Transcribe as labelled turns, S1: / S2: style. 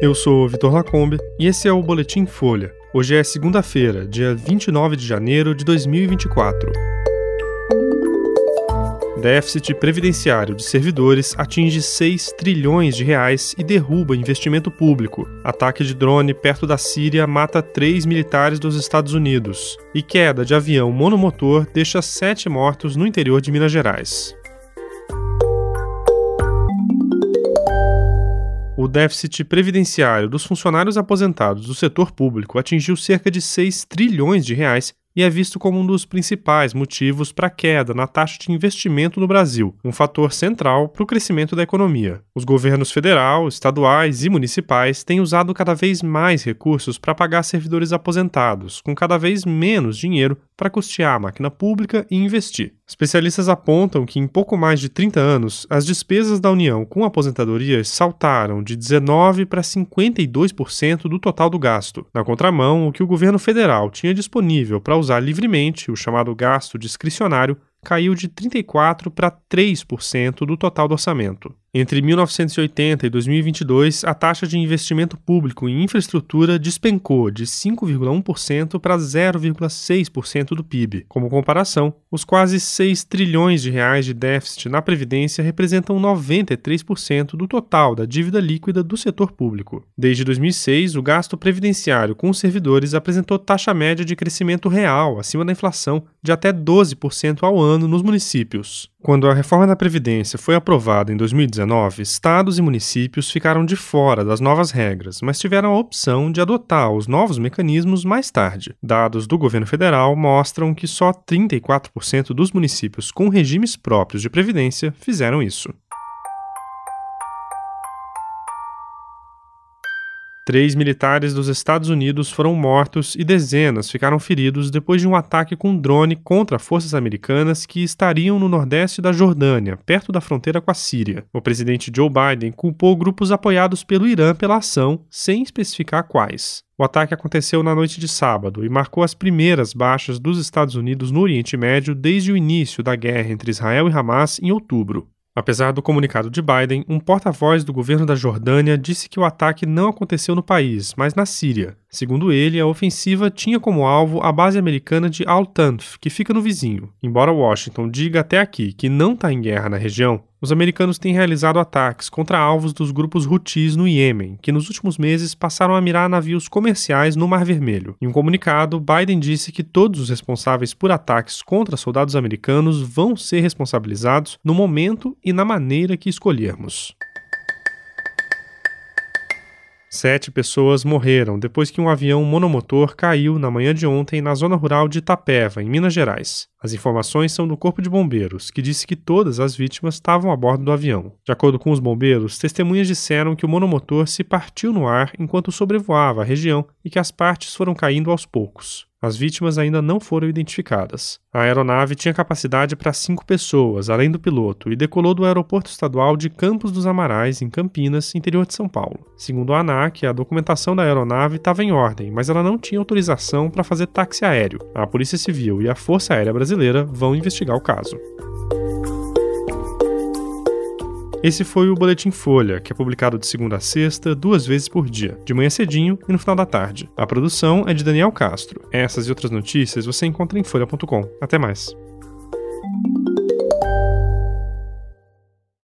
S1: Eu sou Vitor Lacombe e esse é o Boletim Folha. Hoje é segunda-feira, dia 29 de janeiro de 2024. Déficit previdenciário de servidores atinge 6 trilhões de reais e derruba investimento público. Ataque de drone perto da Síria mata três militares dos Estados Unidos. E queda de avião monomotor deixa sete mortos no interior de Minas Gerais. O déficit previdenciário dos funcionários aposentados do setor público atingiu cerca de 6 trilhões de reais e é visto como um dos principais motivos para a queda na taxa de investimento no Brasil, um fator central para o crescimento da economia. Os governos federal, estaduais e municipais têm usado cada vez mais recursos para pagar servidores aposentados, com cada vez menos dinheiro para custear a máquina pública e investir. Especialistas apontam que em pouco mais de 30 anos, as despesas da União com aposentadorias saltaram de 19% para 52% do total do gasto. Na contramão, o que o governo federal tinha disponível para usar livremente, o chamado gasto discricionário, caiu de 34% para 3% do total do orçamento. Entre 1980 e 2022, a taxa de investimento público em infraestrutura despencou de 5,1% para 0,6% do PIB. Como comparação, os quase 6 trilhões de reais de déficit na previdência representam 93% do total da dívida líquida do setor público. Desde 2006, o gasto previdenciário com os servidores apresentou taxa média de crescimento real acima da inflação de até 12% ao ano nos municípios. Quando a reforma da Previdência foi aprovada em 2019, estados e municípios ficaram de fora das novas regras, mas tiveram a opção de adotar os novos mecanismos mais tarde. Dados do governo federal mostram que só 34% dos municípios com regimes próprios de previdência fizeram isso. Três militares dos Estados Unidos foram mortos e dezenas ficaram feridos depois de um ataque com drone contra forças americanas que estariam no nordeste da Jordânia, perto da fronteira com a Síria. O presidente Joe Biden culpou grupos apoiados pelo Irã pela ação, sem especificar quais. O ataque aconteceu na noite de sábado e marcou as primeiras baixas dos Estados Unidos no Oriente Médio desde o início da guerra entre Israel e Hamas em outubro. Apesar do comunicado de Biden, um porta-voz do governo da Jordânia disse que o ataque não aconteceu no país, mas na Síria. Segundo ele, a ofensiva tinha como alvo a base americana de Al-Tanf, que fica no vizinho. Embora Washington diga até aqui que não está em guerra na região, os americanos têm realizado ataques contra alvos dos grupos Houthis no Iêmen, que nos últimos meses passaram a mirar navios comerciais no Mar Vermelho. Em um comunicado, Biden disse que todos os responsáveis por ataques contra soldados americanos vão ser responsabilizados no momento e na maneira que escolhermos. Sete pessoas morreram depois que um avião monomotor caiu na manhã de ontem na zona rural de Itapeva, em Minas Gerais. As informações são do Corpo de Bombeiros, que disse que todas as vítimas estavam a bordo do avião. De acordo com os bombeiros, testemunhas disseram que o monomotor se partiu no ar enquanto sobrevoava a região e que as partes foram caindo aos poucos. As vítimas ainda não foram identificadas. A aeronave tinha capacidade para cinco pessoas, além do piloto, e decolou do aeroporto estadual de Campos dos Amarais, em Campinas, interior de São Paulo. Segundo a ANAC, a documentação da aeronave estava em ordem, mas ela não tinha autorização para fazer táxi aéreo. A Polícia Civil e a Força Aérea Brasileira vão investigar o caso. Esse foi o Boletim Folha, que é publicado de segunda a sexta, duas vezes por dia, de manhã cedinho e no final da tarde. A produção é de Daniel Castro. Essas e outras notícias você encontra em folha.com. Até mais.